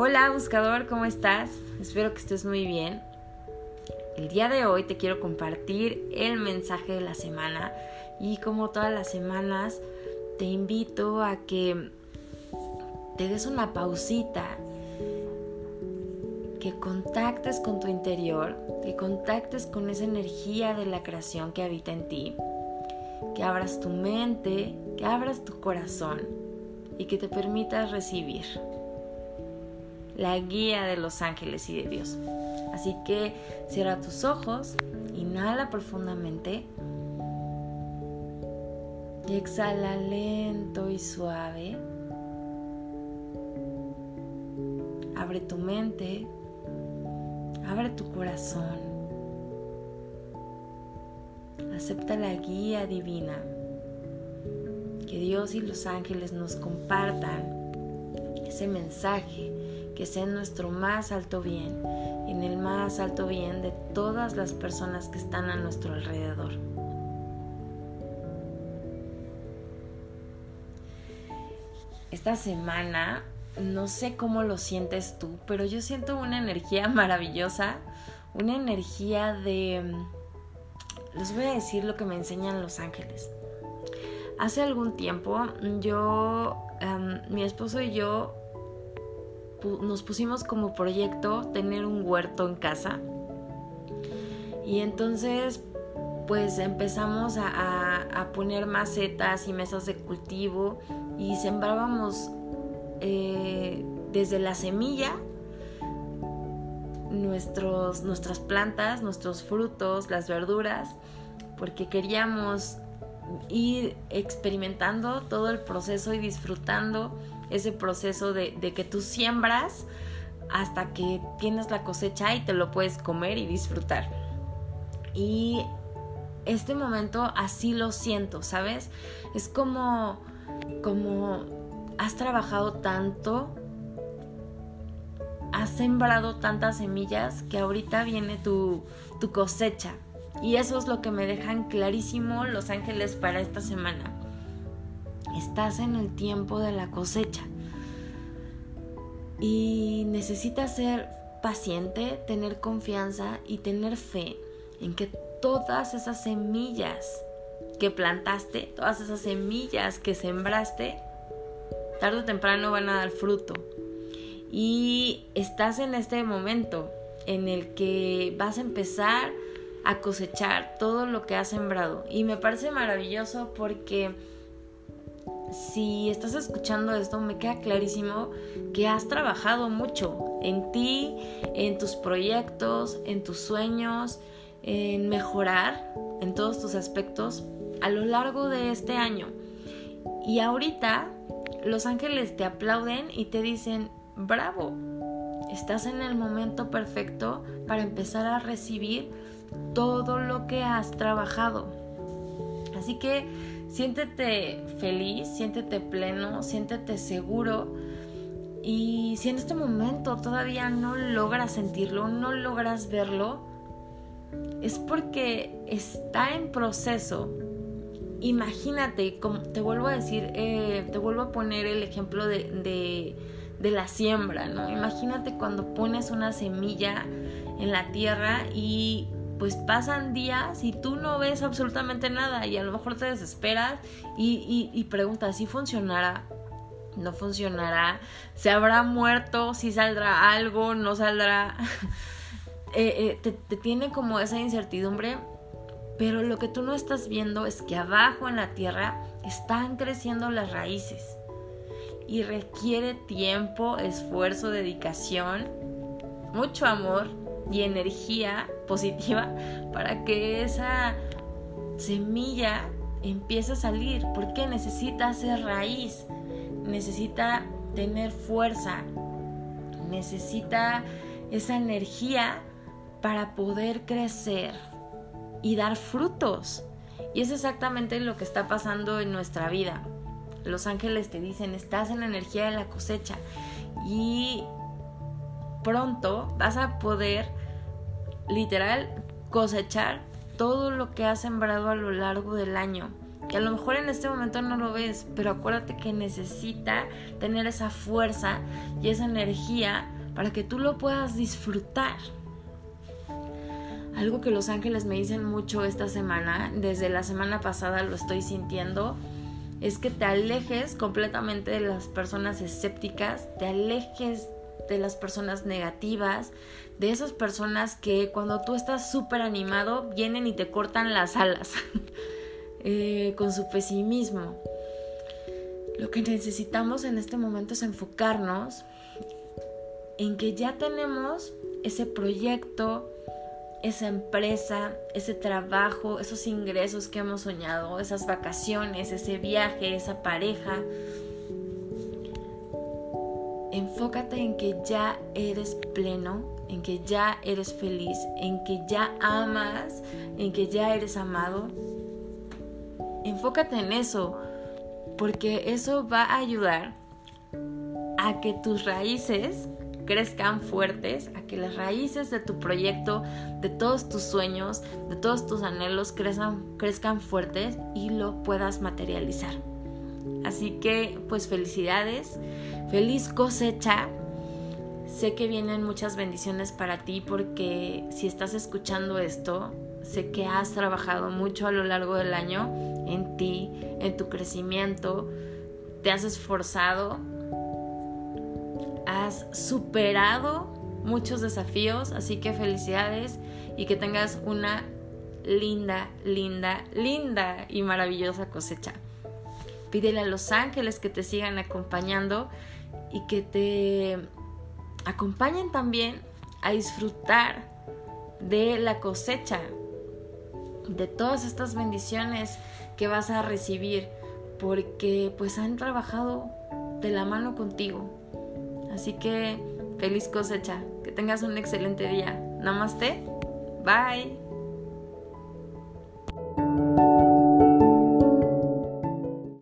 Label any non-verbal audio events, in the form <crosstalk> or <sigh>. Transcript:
Hola buscador, ¿cómo estás? Espero que estés muy bien. El día de hoy te quiero compartir el mensaje de la semana y como todas las semanas te invito a que te des una pausita, que contactes con tu interior, que contactes con esa energía de la creación que habita en ti, que abras tu mente, que abras tu corazón y que te permitas recibir la guía de los ángeles y de Dios. Así que cierra tus ojos, inhala profundamente y exhala lento y suave. Abre tu mente, abre tu corazón. Acepta la guía divina. Que Dios y los ángeles nos compartan ese mensaje que sea en nuestro más alto bien, en el más alto bien de todas las personas que están a nuestro alrededor. Esta semana, no sé cómo lo sientes tú, pero yo siento una energía <laughs> maravillosa, una energía de... Les voy a decir lo que me enseñan los ángeles. Hace algún tiempo yo, em, mi esposo y yo nos pusimos como proyecto tener un huerto en casa. Y entonces pues empezamos a, poner macetas y mesas de cultivo y sembrábamos eh, desde la semilla nuestros, nuestras plantas, nuestros frutos, las verduras, porque queríamos ir experimentando todo el proceso y disfrutando ese proceso de, que tú siembras hasta que tienes la cosecha y te lo puedes comer y disfrutar. Y este momento así lo siento, ¿sabes? Es como, como has trabajado tanto, has sembrado tantas semillas que ahorita viene tu, tu cosecha. Y eso es lo que me dejan clarísimo los ángeles para esta semana estás en el tiempo de la cosecha. Y necesitas ser paciente, tener confianza y tener fe en que todas esas semillas que plantaste, todas esas semillas que sembraste, tarde o temprano van a dar fruto. Y estás en este momento en el que vas a empezar a cosechar todo lo que has sembrado. Y me parece maravilloso porque si estás escuchando esto, me queda clarísimo que has trabajado mucho en ti, en tus proyectos, en tus sueños, en mejorar en todos tus aspectos a lo largo de este año. Y ahorita los ángeles te aplauden y te dicen, bravo, estás en el momento perfecto para empezar a recibir todo lo que has trabajado. Así que siéntete feliz, siéntete pleno, siéntete seguro. Y si en este momento todavía no logras sentirlo, no logras verlo, es porque está en proceso. Imagínate, como te vuelvo a decir, eh, te vuelvo a poner el ejemplo de, de, de la siembra, ¿no? Imagínate cuando pones una semilla en la tierra y pues pasan días y tú no ves absolutamente nada y a lo mejor te desesperas y, preguntas si funcionará, no funcionará, se habrá muerto, si saldrá algo, no saldrá. <laughs> Eh, eh, te, te tiene como esa incertidumbre, pero lo que tú no estás viendo es que abajo en la tierra están creciendo las raíces y requiere tiempo, esfuerzo, dedicación, mucho amor y energía positiva <laughs> para que esa semilla empiece a salir, porque necesita hacer raíz, necesita tener fuerza, necesita esa energía para poder crecer y dar frutos. Y es exactamente lo que está pasando en nuestra vida. Los ángeles te dicen, estás en la energía de la cosecha y pronto vas a poder literal cosechar todo lo que has sembrado a lo largo del año. que a lo mejor en este momento no lo ves, pero acuérdate que necesita tener esa fuerza y esa energía para que tú lo puedas disfrutar. Algo que los ángeles me dicen mucho esta semana, desde la semana pasada lo estoy sintiendo, es que te alejes completamente de las personas escépticas, te alejes de las personas negativas, de esas personas que cuando tú estás súper animado vienen y te cortan las alas <laughs> eh, con su pesimismo. Lo que necesitamos en este momento es enfocarnos en que ya tenemos ese proyecto, esa empresa, ese trabajo, esos ingresos que hemos soñado, esas vacaciones, ese viaje, esa pareja. Enfócate en que ya eres pleno, en que ya eres feliz, en que ya amas, en que ya eres amado. Enfócate en eso, porque eso va a ayudar a que tus raíces crezcan fuertes, a que las raíces de tu proyecto, de todos tus sueños, de todos tus anhelos crezcan, crezcan fuertes y lo puedas materializar. Así que pues felicidades, feliz cosecha. Sé que vienen muchas bendiciones para ti porque si estás escuchando esto, sé que has trabajado mucho a lo largo del año en ti, en tu crecimiento, te has esforzado has superado muchos desafíos, así que felicidades y que tengas una linda, linda, linda y maravillosa cosecha. Pídele a los ángeles que te sigan acompañando y que te acompañen también a disfrutar de la cosecha, de todas estas bendiciones que vas a recibir, porque pues han trabajado de la mano contigo, Así que feliz cosecha, que tengas un excelente día. Namaste, bye.